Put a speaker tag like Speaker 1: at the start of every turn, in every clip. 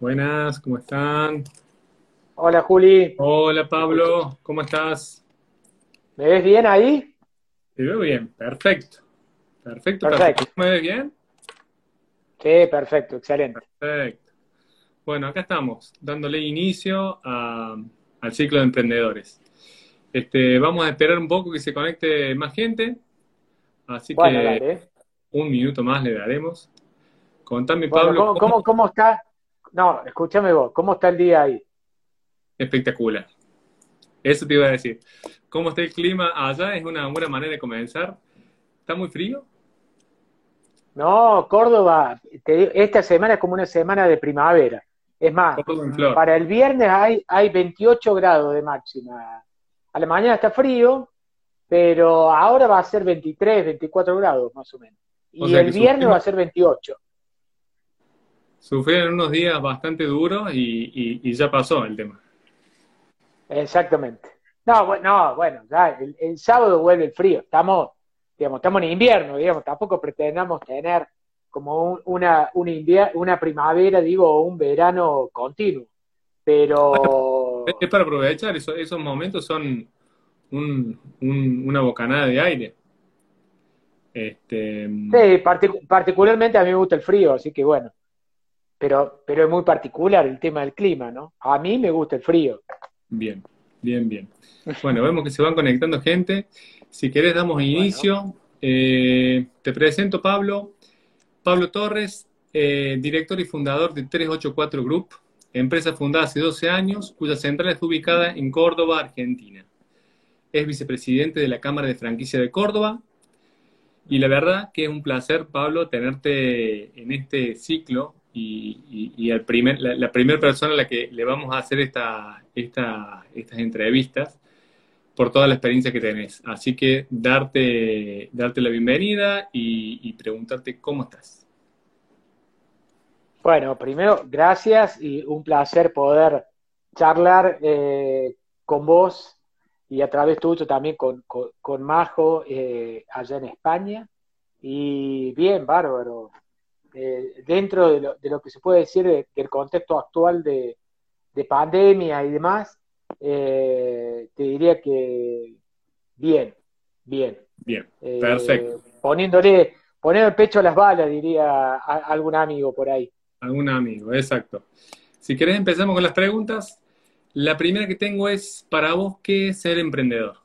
Speaker 1: Buenas, ¿cómo están?
Speaker 2: Hola Juli,
Speaker 1: Hola Pablo, ¿cómo estás?
Speaker 2: ¿me ves bien ahí?
Speaker 1: Te veo bien, perfecto. Perfecto,
Speaker 2: Perfecto.
Speaker 1: perfecto. ¿Me ves bien?
Speaker 2: Sí, perfecto, excelente.
Speaker 1: Perfecto. Bueno, acá estamos, dándole inicio a- al ciclo de emprendedores. Este, vamos a esperar un poco que se conecte más gente, así
Speaker 2: Bueno,
Speaker 1: que
Speaker 2: dale.
Speaker 1: un minuto más le daremos. Contame,
Speaker 2: Bueno,
Speaker 1: Pablo,
Speaker 2: ¿cómo,
Speaker 1: ¿cómo?
Speaker 2: cómo, cómo está? No, escúchame vos, ¿cómo está el día ahí?
Speaker 1: Espectacular. Eso te iba a decir. ¿Cómo está el clima allá? Es una buena manera de comenzar. ¿Está muy frío?
Speaker 2: No, Córdoba, te esta semana es como una semana de primavera. Es más, para el viernes hay, hay 28 grados de máxima. A la mañana está frío, pero ahora va a ser 23, 24 grados más o menos.
Speaker 1: O
Speaker 2: Y
Speaker 1: sea
Speaker 2: el viernes va a ser 28.
Speaker 1: Sufrieron unos días bastante duros y, y- y ya pasó el tema.
Speaker 2: Exactamente. No, bueno, no, bueno, ya el, el sábado vuelve el frío. Estamos, digamos, estamos en invierno, digamos, tampoco pretendamos tener como un- una, una, invier- una primavera, digo, o un verano continuo. Pero
Speaker 1: Es es para aprovechar, eso- esos momentos son un- un- una bocanada de aire. Este,
Speaker 2: sí, partic- particularmente a mí me gusta el frío, así que bueno. Pero, pero es muy particular el tema del clima, ¿no? A mí me gusta el frío.
Speaker 1: bien, bien, bien. Bueno, vemos que se van conectando gente. Si querés, damos inicio. Eh, te presento, Pablo. Pablo Torres, eh, director y fundador de 384 Group, empresa fundada hace 12 años, cuya central está ubicada en Córdoba, Argentina. Es vicepresidente de la Cámara de Franquicia de Córdoba. Y la verdad que es un placer, Pablo, tenerte en este ciclo y, primer, la, la primera persona a la que le vamos a hacer esta, esta- estas entrevistas por toda la experiencia que tenés. Así que darte, darte la bienvenida y, preguntarte cómo estás.
Speaker 2: Bueno, primero, gracias y un placer poder charlar eh, con vos y a través tuyo también con, con, con Majo eh, allá en España. Y bien, bárbaro. Eh, dentro de lo, de lo que se puede decir de- del contexto actual de, de pandemia y demás, eh, te diría que bien, bien.
Speaker 1: Bien,
Speaker 2: Eh,
Speaker 1: perfecto.
Speaker 2: Poniéndole, poniendo el pecho a las balas, diría a- algún amigo por ahí.
Speaker 1: Algún amigo, exacto. Si querés empezamos con las preguntas. La primera que tengo es, para vos, ¿qué es ser emprendedor?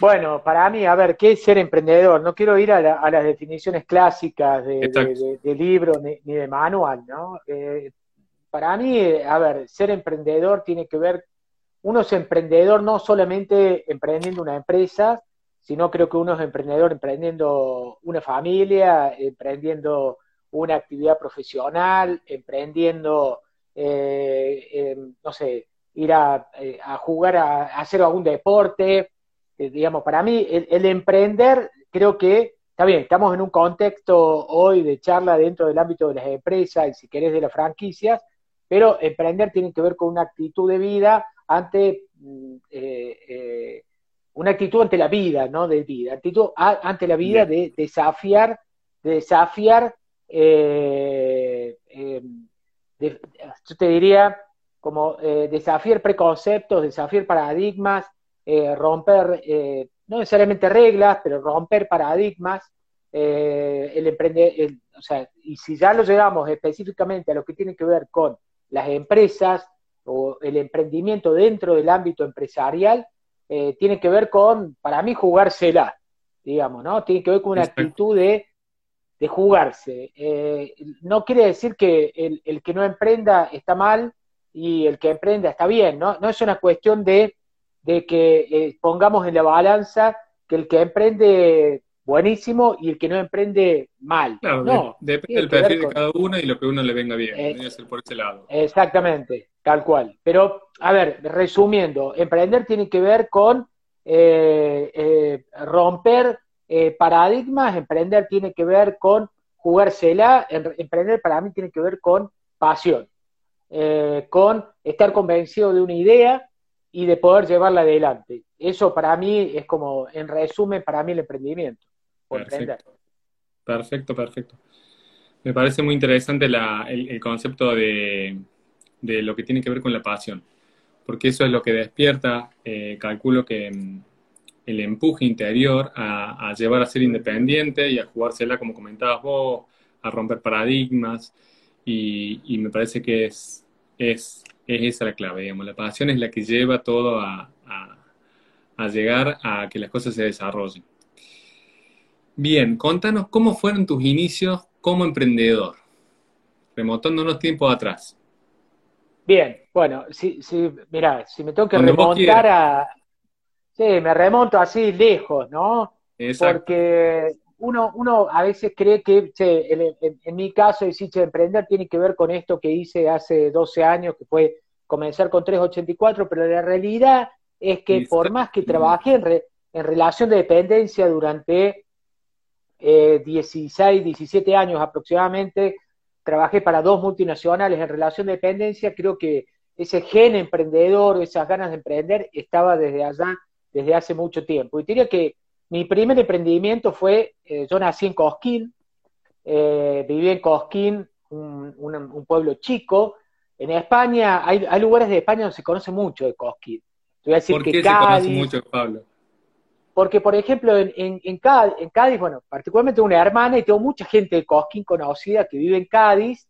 Speaker 2: Bueno, para mí, a ver, ¿qué es ser emprendedor? No quiero ir a, la- a las definiciones clásicas de, de-
Speaker 1: Exacto.
Speaker 2: de- de libro ni, ni de manual, ¿no? Eh, para mí, a ver, ser emprendedor tiene que ver, uno es emprendedor no solamente emprendiendo una empresa, sino creo que uno es emprendedor emprendiendo una familia, emprendiendo una actividad profesional, emprendiendo, eh, eh, no sé, ir a, eh, a jugar, a, a hacer algún deporte. Eh, digamos, para mí el, el emprender creo que, está bien, estamos en un contexto hoy de charla dentro del ámbito de las empresas y si querés de las franquicias, pero emprender tiene que ver con una actitud de vida ante, mm, eh, eh, una actitud ante la vida, ¿no? De vida, actitud a- ante la vida de desafiar, de desafiar, de- yo te diría, como eh, desafiar preconceptos, desafiar paradigmas, eh, romper, eh, no necesariamente reglas, pero romper paradigmas, eh, el emprender, el- o sea, y si ya lo llegamos específicamente a lo que tiene que ver con las empresas o el emprendimiento dentro del ámbito empresarial, tiene que ver con, para mí, jugársela, digamos, ¿no? Tiene que ver con una
Speaker 1: Exacto.
Speaker 2: actitud de, de jugarse. No quiere decir que el, el que no emprenda está mal y el que emprenda está bien, ¿no? No es una cuestión de, de que eh, pongamos en la balanza que el que emprende buenísimo y el que no emprende mal.
Speaker 1: Claro,
Speaker 2: no,
Speaker 1: de- depende del perfil de cada uno y lo que a uno le venga bien.
Speaker 2: Eh,
Speaker 1: ser por ese lado.
Speaker 2: Exactamente, tal cual. Pero, a ver, resumiendo, emprender tiene que ver con eh, eh, romper eh, paradigmas, emprender tiene que ver con jugársela, em- emprender para mí tiene que ver con pasión, con estar convencido de una idea y de poder llevarla adelante. Eso para mí es como, en resumen, para mí el emprendimiento.
Speaker 1: Perfecto. Perfecto, perfecto. Me parece muy interesante el, concepto de, lo que tiene que ver con la pasión, porque eso es lo que despierta, eh, calculo que mm, el empuje interior a, llevar a ser independiente y a jugársela, como comentabas vos, a romper paradigmas, y, me parece que es, es, esa la clave, digamos, la pasión es la que lleva todo a, a llegar a que las cosas se desarrollen. Bien, contanos cómo fueron tus inicios como emprendedor, remontándonos tiempo atrás.
Speaker 2: Bien, bueno, si, si, mira, si me tengo que remontar a... Sí, me remonto así lejos, ¿no? Exacto. Porque uno, uno a veces cree que, en, mi caso, decir, che, emprender tiene que ver con esto que hice hace 12 años, que fue comenzar con 384, pero la realidad es que por más que trabajé en, en relación de dependencia durante 16, eh, 17 años aproximadamente, trabajé para dos multinacionales en relación de dependencia, creo que ese gen emprendedor, esas ganas de emprender, estaba desde allá, desde hace mucho tiempo. Y diría que mi primer emprendimiento fue, eh, yo nací en Cosquín, eh, viví en Cosquín, un, pueblo chico. En España, hay, lugares de España donde se conoce mucho de Cosquín.
Speaker 1: Voy a decir ¿Por qué se conoce mucho, Pablo?
Speaker 2: Porque, por ejemplo, en, en, Cádiz, bueno, particularmente una hermana y tengo mucha gente de Cosquín conocida que vive en Cádiz,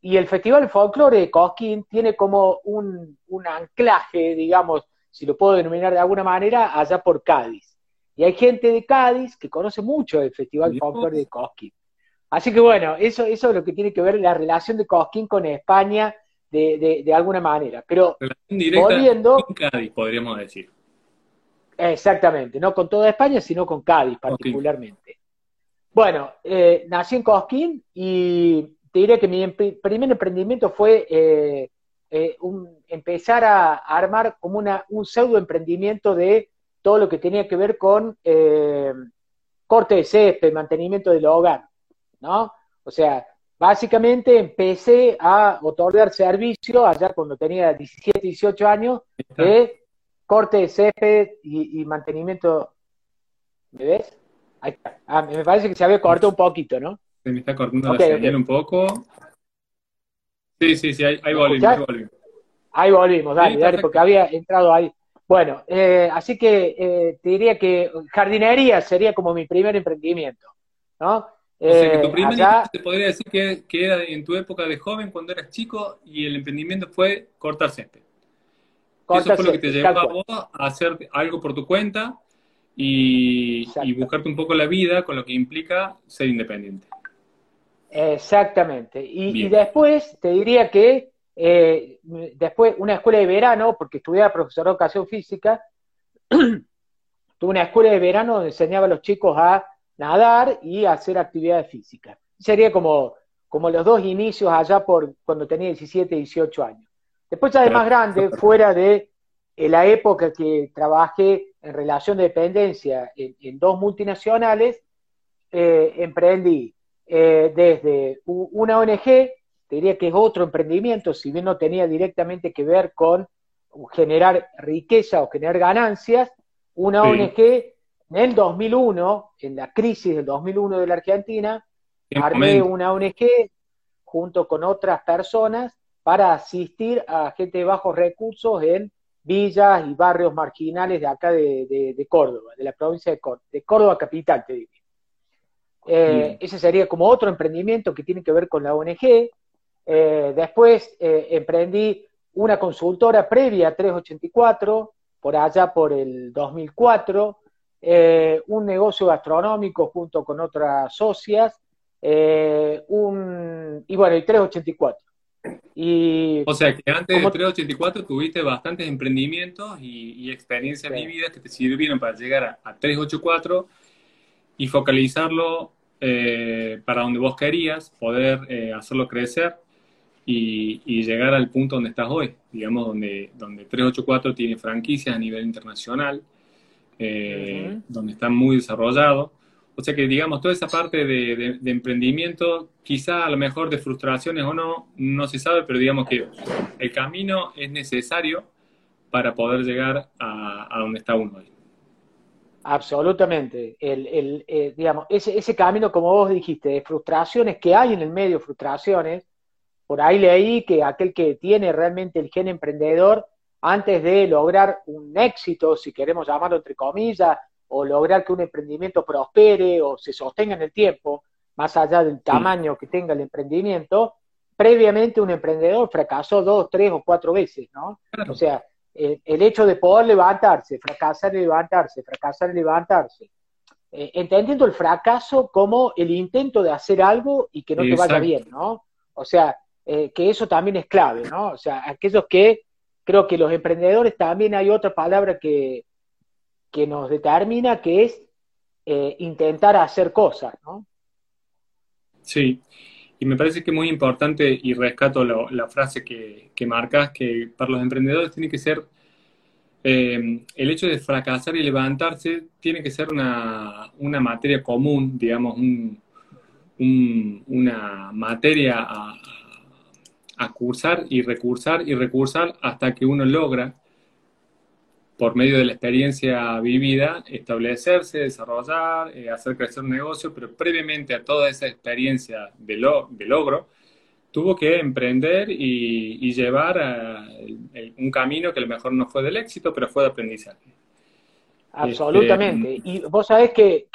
Speaker 2: y el Festival de Folclore de Cosquín tiene como un, anclaje, digamos, si lo puedo denominar de alguna manera, allá por Cádiz. Y hay gente de Cádiz que conoce mucho el Festival Folclore de Cosquín. Así que bueno, eso, eso es lo que tiene que ver la relación de Cosquín con España de, de, alguna manera. Pero
Speaker 1: volviendo, Cádiz, podríamos decir.
Speaker 2: Exactamente, no con toda España, sino con Cádiz particularmente. Bueno, eh, nací en Cosquín y te diré que mi primer emprendimiento fue eh, eh, empezar a, armar como una, un pseudo emprendimiento de todo lo que tenía que ver con corte de césped, mantenimiento del hogar, ¿no? O sea, básicamente empecé a otorgar servicio allá cuando tenía 17, 18 años de corte de césped y, mantenimiento. ¿Me ves? Ahí está. Ah, me parece que se había cortado un poquito, ¿no?
Speaker 1: Se me está cortando la señal un poco. Sí, sí, sí, ahí, volvimos, ahí volvimos.
Speaker 2: Ahí volvimos, dale, dale, porque había entrado ahí. Bueno, eh, así que eh, te diría que jardinería sería como mi primer emprendimiento, ¿no?
Speaker 1: o sea, que tu eh, primer allá... te podría decir que, que, era en tu época de joven, cuando eras chico, y el emprendimiento fue cortar césped. Eso fue lo que te llevó a vos a hacer algo por tu cuenta y, buscarte un poco la vida con lo que implica ser independiente.
Speaker 2: Exactamente. Y, después te diría que eh, después una escuela de verano, porque estudiaba profesor de educación física, tuve una escuela de verano donde enseñaba a los chicos a nadar y a hacer actividades físicas. Sería como, como los dos inicios allá por cuando tenía 17, 18 años. Después ya de más grande, fuera de la época que trabajé en relación de dependencia en, dos multinacionales, eh, emprendí eh, desde una ONG, te diría que es otro emprendimiento, si bien no tenía directamente que ver con generar riqueza o generar ganancias, una ONG en el 2001, en la crisis del 2001 de la Argentina, armé una ONG junto con otras personas para asistir a gente de bajos recursos en villas y barrios marginales de acá de, Córdoba, de la provincia de Córdoba, de Córdoba capital, te digo. Eh, ese sería como otro emprendimiento que tiene que ver con la ONG. Eh, después eh, emprendí una consultora previa a 384, por allá por el 2004, un negocio gastronómico junto con otras socias, un, y bueno, el 384. Y
Speaker 1: o sea que antes de 384 tuviste bastantes emprendimientos y, experiencias vividas que te sirvieron para llegar a, 384 y focalizarlo eh, para donde vos querías, poder eh, hacerlo crecer y, llegar al punto donde estás hoy, digamos, donde, donde 384 tiene franquicias a nivel internacional, eh, donde está muy desarrollado o sea que, digamos, toda esa parte de, emprendimiento, quizá a lo mejor de frustraciones o no, no se sabe, pero digamos que el camino es necesario para poder llegar a, donde está uno hoy.
Speaker 2: Absolutamente. El, eh, digamos, ese, ese camino, como vos dijiste, de frustraciones que hay en el medio, frustraciones, por ahí leí que aquel que tiene realmente el gen emprendedor, antes de lograr un éxito, si queremos llamarlo entre comillas, o lograr que un emprendimiento prospere o se sostenga en el tiempo, más allá del tamaño que tenga el emprendimiento, previamente un emprendedor fracasó dos, tres o cuatro veces, ¿no? O sea, el hecho de poder levantarse, fracasar y levantarse, fracasar y levantarse, eh, entendiendo el fracaso como el intento de hacer algo y que no te vaya bien, ¿no? O sea, eh, que eso también es clave, ¿no? O sea, aquellos que creo que los emprendedores también hay otra palabra que, que nos determina, que es eh, intentar hacer cosas, ¿no?
Speaker 1: Sí, y me parece que es muy importante, y rescato la frase que, que, marcas, que para los emprendedores tiene que ser, eh, el hecho de fracasar y levantarse tiene que ser una, una materia común, digamos, una materia a, a, cursar y recursar y recursar hasta que uno logra por medio de la experiencia vivida, establecerse, desarrollar, eh, hacer crecer un negocio, pero previamente a toda esa experiencia de, logro, tuvo que emprender y, llevar un camino que a lo mejor no fue del éxito, pero fue de aprendizaje.
Speaker 2: Absolutamente. Este, y vos sabés que,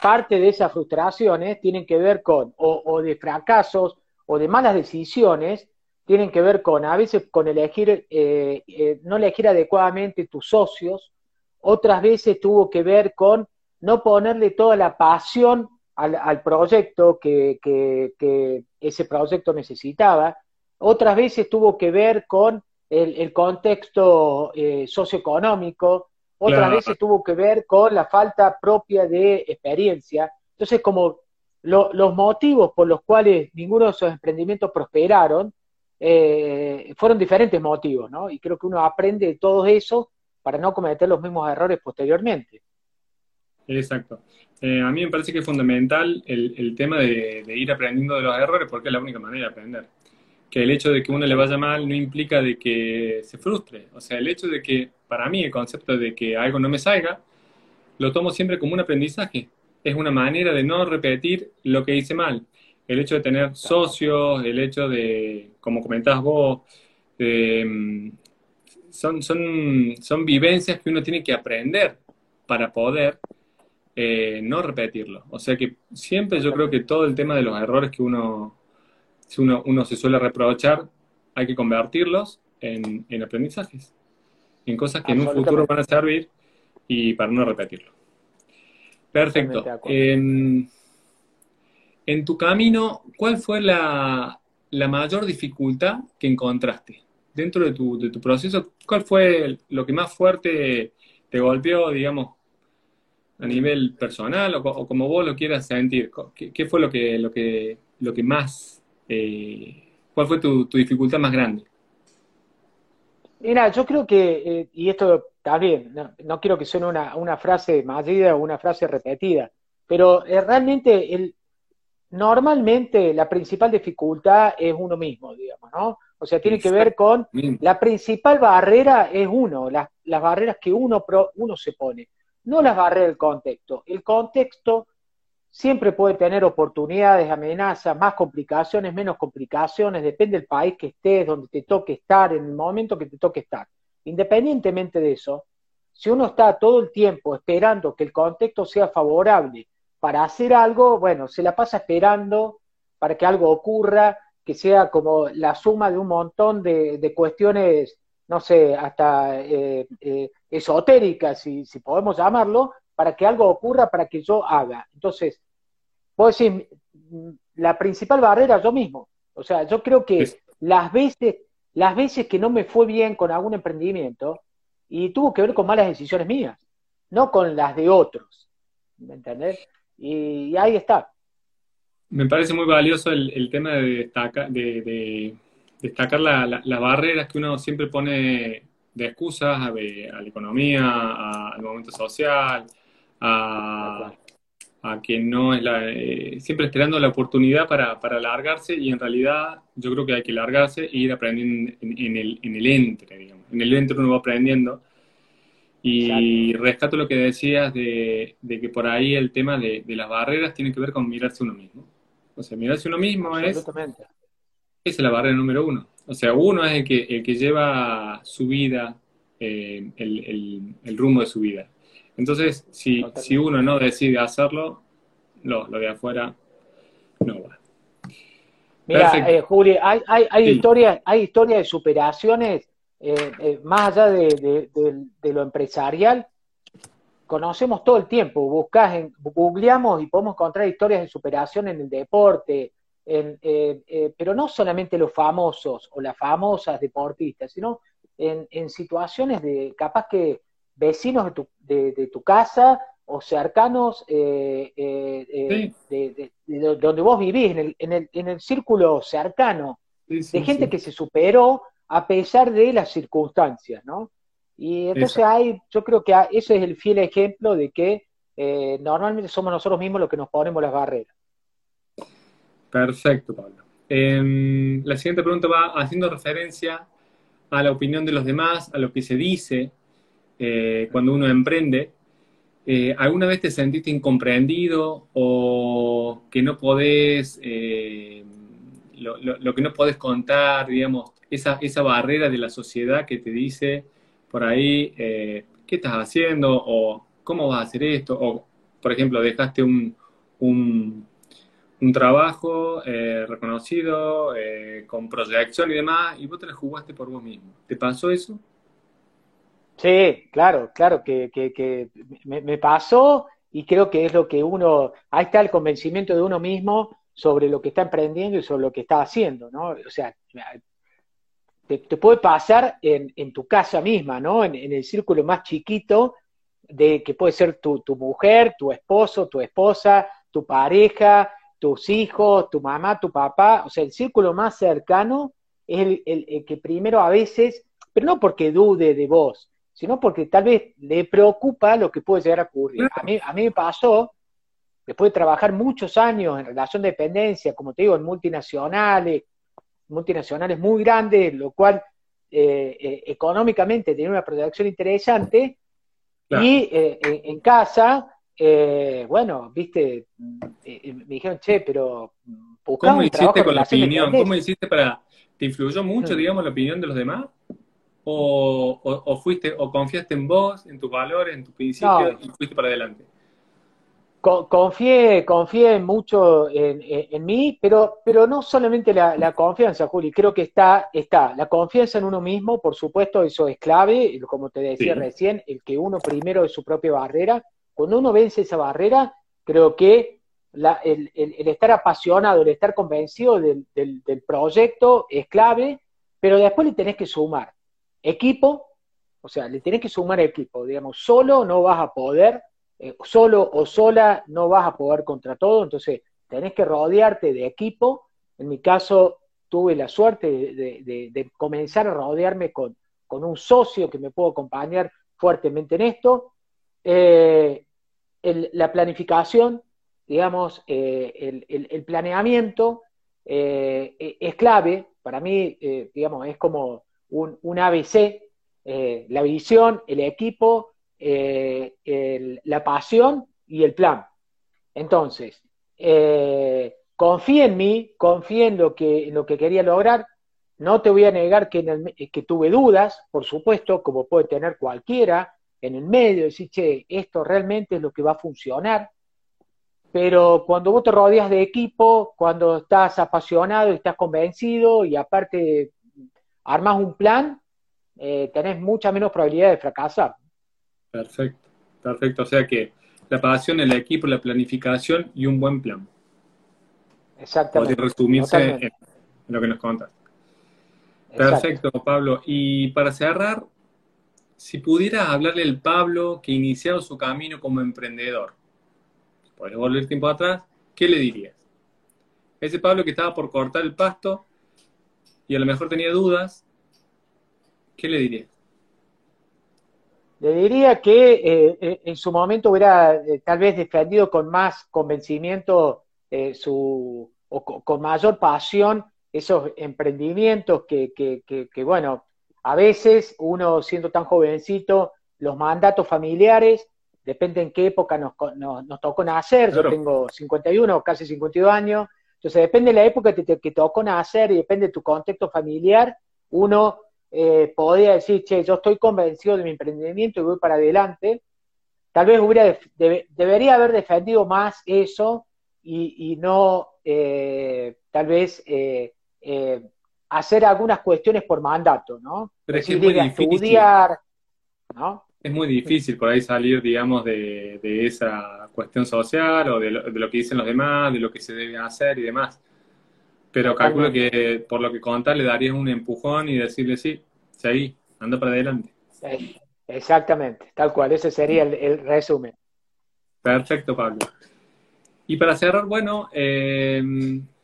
Speaker 2: parte de esas frustraciones tienen que ver con o de fracasos o de malas decisiones tienen que ver con, a veces con elegir, eh, eh, no elegir adecuadamente tus socios, otras veces tuvo que ver con no ponerle toda la pasión al, proyecto que, ese proyecto necesitaba, otras veces tuvo que ver con el, contexto eh, socioeconómico, otras veces tuvo que ver con la falta propia de experiencia. Entonces, como los motivos por los cuales ninguno de esos emprendimientos prosperaron, eh, fueron diferentes motivos, ¿no? Y creo que uno aprende de todo eso para no cometer los mismos errores posteriormente.
Speaker 1: Exacto. Eh, a mí me parece que es fundamental el, tema de, ir aprendiendo de los errores porque es la única manera de aprender. Que el hecho de que uno le vaya mal no implica de que se frustre. O sea, el hecho de que, para mí, el concepto de que algo no me salga, lo tomo siempre como un aprendizaje. Es una manera de no repetir lo que hice mal el hecho de tener socios, el hecho de, como comentabas vos, mm, son, son, son vivencias que uno tiene que aprender para poder eh, no repetirlo. O sea que siempre yo creo que todo el tema de los errores que uno, uno, uno se suele reprochar, hay que convertirlos en, en aprendizajes, en cosas que en un futuro van a servir y para no repetirlo. Perfecto. En tu camino, ¿cuál fue la, mayor dificultad que encontraste dentro de tu, de tu, proceso? ¿Cuál fue lo que más fuerte te golpeó, digamos, a nivel personal o, como vos lo quieras sentir? ¿Qué, fue lo que, lo que, lo que más, eh, cuál fue tu, dificultad más grande?
Speaker 2: Mira, yo creo que, eh, y esto también, no, no, quiero que suene una, una frase maldita o una frase repetida, pero eh, realmente el, normalmente la principal dificultad es uno mismo, digamos, ¿no? O sea, tiene que ver con la principal barrera es uno, las, barreras que uno, uno se pone, no las barreras del contexto. El contexto siempre puede tener oportunidades, amenazas, más complicaciones, menos complicaciones, depende del país que estés, donde te toque estar, en el momento que te toque estar. Independientemente de eso, si uno está todo el tiempo esperando que el contexto sea favorable para hacer algo, bueno, se la pasa esperando para que algo ocurra, que sea como la suma de un montón de, cuestiones, no sé, hasta eh, eh, esotéricas, si, si podemos llamarlo, para que algo ocurra, para que yo haga. Entonces, puedo decir, la principal barrera yo mismo. O sea, yo creo que las veces, las veces que no me fue bien con algún emprendimiento, y tuvo que ver con malas decisiones mías, no con las de otros. ¿Me entendés? Y, ahí está.
Speaker 1: Me parece muy valioso el, tema de, destacar, de, destacar las barreras que uno siempre pone de excusas a, la economía, al momento social, a, que no es la, eh, siempre esperando la oportunidad para, para largarse y en realidad yo creo que hay que largarse e ir aprendiendo en, el, en el entre, digamos. En el entre uno va aprendiendo Y rescato lo que decías de, que por ahí el tema de, las barreras tiene que ver con mirarse uno mismo. O sea, mirarse uno mismo es, es la barrera número uno. O sea, uno es el que, el que lleva su vida, eh, el, rumbo de su vida. Entonces, si, si uno no decide hacerlo, lo, lo de afuera no va.
Speaker 2: Mira, eh, Juli, hay, hay, hay historias hay historias de superaciones eh, eh, más allá de, lo empresarial, conocemos todo el tiempo, buscas en, googleamos y podemos encontrar historias de superación en el deporte, eh, pero no solamente los famosos o las famosas deportistas, sino en, situaciones de capaz que vecinos de tu, de, tu casa o cercanos de, donde vos vivís, en el, en el, en el círculo cercano, de gente que se superó a pesar de las circunstancias, ¿no? Y entonces hay, yo creo que ese es el fiel ejemplo de que eh, normalmente somos nosotros mismos los que nos ponemos las barreras.
Speaker 1: Perfecto, Pablo. Em, la siguiente pregunta va haciendo referencia a la opinión de los demás, a lo que se dice eh, cuando uno emprende. Eh, ¿Alguna vez te sentiste incomprendido o que no podés, lo, lo, que no podés contar, digamos, esa, esa barrera de la sociedad que te dice por ahí, eh, ¿qué estás haciendo? O ¿cómo vas a hacer esto? O, por ejemplo, dejaste un, un, trabajo eh, reconocido, eh, con proyección y demás, y vos te la jugaste por vos mismo. ¿Te pasó eso?
Speaker 2: Sí, claro, claro, que, me, pasó y creo que es lo que uno, ahí está el convencimiento de uno mismo sobre lo que está emprendiendo y sobre lo que está haciendo, ¿no? O sea, te, puede pasar en, tu casa misma, ¿no? En, el círculo más chiquito de que puede ser tu, mujer, tu esposo, tu esposa, tu pareja, tus hijos, tu mamá, tu papá, o sea, el círculo más cercano es el, que primero a veces, pero no porque dude de vos, sino porque tal vez le preocupa lo que puede llegar a ocurrir. A mí, a mí me pasó, después de trabajar muchos años en relación de dependencia, como te digo, en multinacionales, multinacionales muy grandes, lo cual eh, eh, económicamente tenía una proyección interesante. Y eh, en, casa, bueno, viste, me dijeron, che, pero
Speaker 1: ¿Cómo hiciste con la opinión? ¿Cómo hiciste para... ¿Te influyó mucho, mm. digamos, la opinión de los demás? O, fuiste, o confiaste en vos, en tus valores, en tus principios y fuiste para adelante?
Speaker 2: Confié, confié mucho en, mí, pero, pero no solamente la, confianza, Juli, creo que está, está la confianza en uno mismo, por supuesto, eso es clave, como te decía recién, el que uno primero es su propia barrera. Cuando uno vence esa barrera, creo que el, estar apasionado, el estar convencido del, del proyecto es clave, pero después le tenés que sumar equipo, o sea, le tenés que sumar equipo, digamos, solo no vas a poder eh, solo o sola no vas a poder contra todo, entonces tenés que rodearte de equipo. En mi caso, tuve la suerte de, comenzar a rodearme con, un socio que me pudo acompañar fuertemente en esto. Eh, la planificación, digamos, eh, el, planeamiento es clave. Para mí, digamos, es como un, ABC, la visión, el equipo eh, la pasión y el plan. Entonces, eh, confía en mí, confía en lo que, lo que quería lograr. No te voy a negar que, que tuve dudas, por supuesto, como puede tener cualquiera, en el medio, decir, che, esto realmente es lo que va a funcionar. Pero cuando vos te rodeas de equipo, cuando estás apasionado y estás convencido y aparte armas un plan, eh, tenés mucha menos probabilidad de fracasar.
Speaker 1: Perfecto, perfecto. O sea que la pasión, el equipo, la planificación y un buen plan.
Speaker 2: Exactamente.
Speaker 1: Puede resumirse en, lo que nos contas. Perfecto, Pablo. Y para cerrar, si pudieras hablarle al Pablo que iniciado su camino como emprendedor, puedes volver tiempo atrás, ¿qué le dirías? Ese Pablo que estaba por cortar el pasto y a lo mejor tenía dudas, ¿qué le dirías?
Speaker 2: Le diría que eh, eh, en su momento hubiera eh, tal vez defendido con más convencimiento su, o con, mayor pasión esos emprendimientos que, que, bueno, a veces uno siendo tan jovencito los mandatos familiares, depende en qué época nos, nos, tocó nacer, yo tengo 51, casi 52 años, entonces depende de la época que te que tocó nacer y depende de tu contexto familiar, uno eh, podría decir, che, yo estoy convencido de mi emprendimiento y voy para adelante, tal vez hubiera debería haber defendido más eso y, no eh, tal vez eh, hacer algunas cuestiones por mandato, ¿no?
Speaker 1: Pero es, muy estudiar, ¿no? Es muy difícil por ahí salir, digamos, de, esa cuestión social o de lo, que dicen los demás, de lo que se debe hacer y demás. Pero calculo que por lo que contar le darías un empujón y decirle sí, seguí, anda para adelante.
Speaker 2: Exactamente, tal cual, ese sería el, resumen.
Speaker 1: Perfecto, Pablo. Y para cerrar, bueno, eh,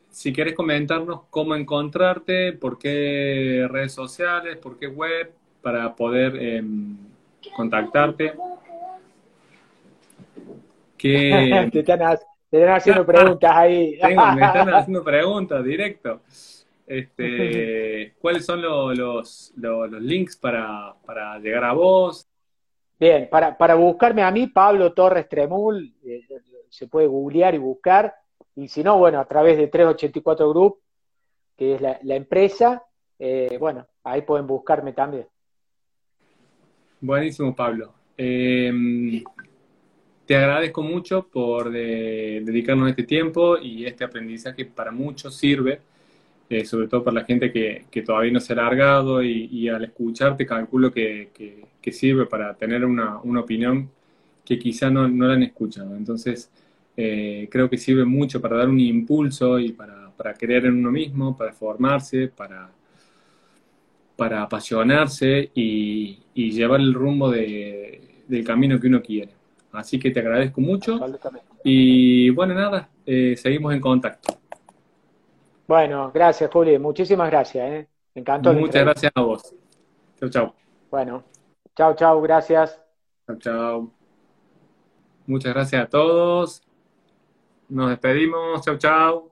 Speaker 1: si quieres comentarnos cómo encontrarte, por qué redes sociales, por qué web, para poder em, contactarte.
Speaker 2: te, están, haciendo preguntas ahí.
Speaker 1: me están haciendo preguntas directo. Este, ¿Cuáles son los, links para, llegar a vos?
Speaker 2: Bien, para, para buscarme a mí, Pablo Torres Tremul, eh, se puede googlear y buscar y si no, bueno, a través de 384 Group, que es la, empresa, eh, bueno, ahí pueden buscarme también.
Speaker 1: Buenísimo, Pablo. Eh, te agradezco mucho por dedicarnos este tiempo y este aprendizaje para muchos sirve, eh, sobre todo para la gente que, todavía no se ha largado y, al escucharte calculo que, sirve para tener una, opinión que quizá no, la han escuchado. Entonces, eh, creo que sirve mucho para dar un impulso y para creer en uno mismo, para formarse, para, para apasionarse y, llevar el rumbo del camino que uno quiere. Así que te agradezco mucho. Y bueno, nada, eh, seguimos en contacto.
Speaker 2: Bueno, gracias, Juli. Muchísimas gracias. ¿eh? Me encantó.
Speaker 1: Muchas gracias a vos. Chau, chau.
Speaker 2: Bueno, chau, chau. Gracias.
Speaker 1: Chau, chau. Muchas gracias a todos. Nos despedimos. Chau, chau.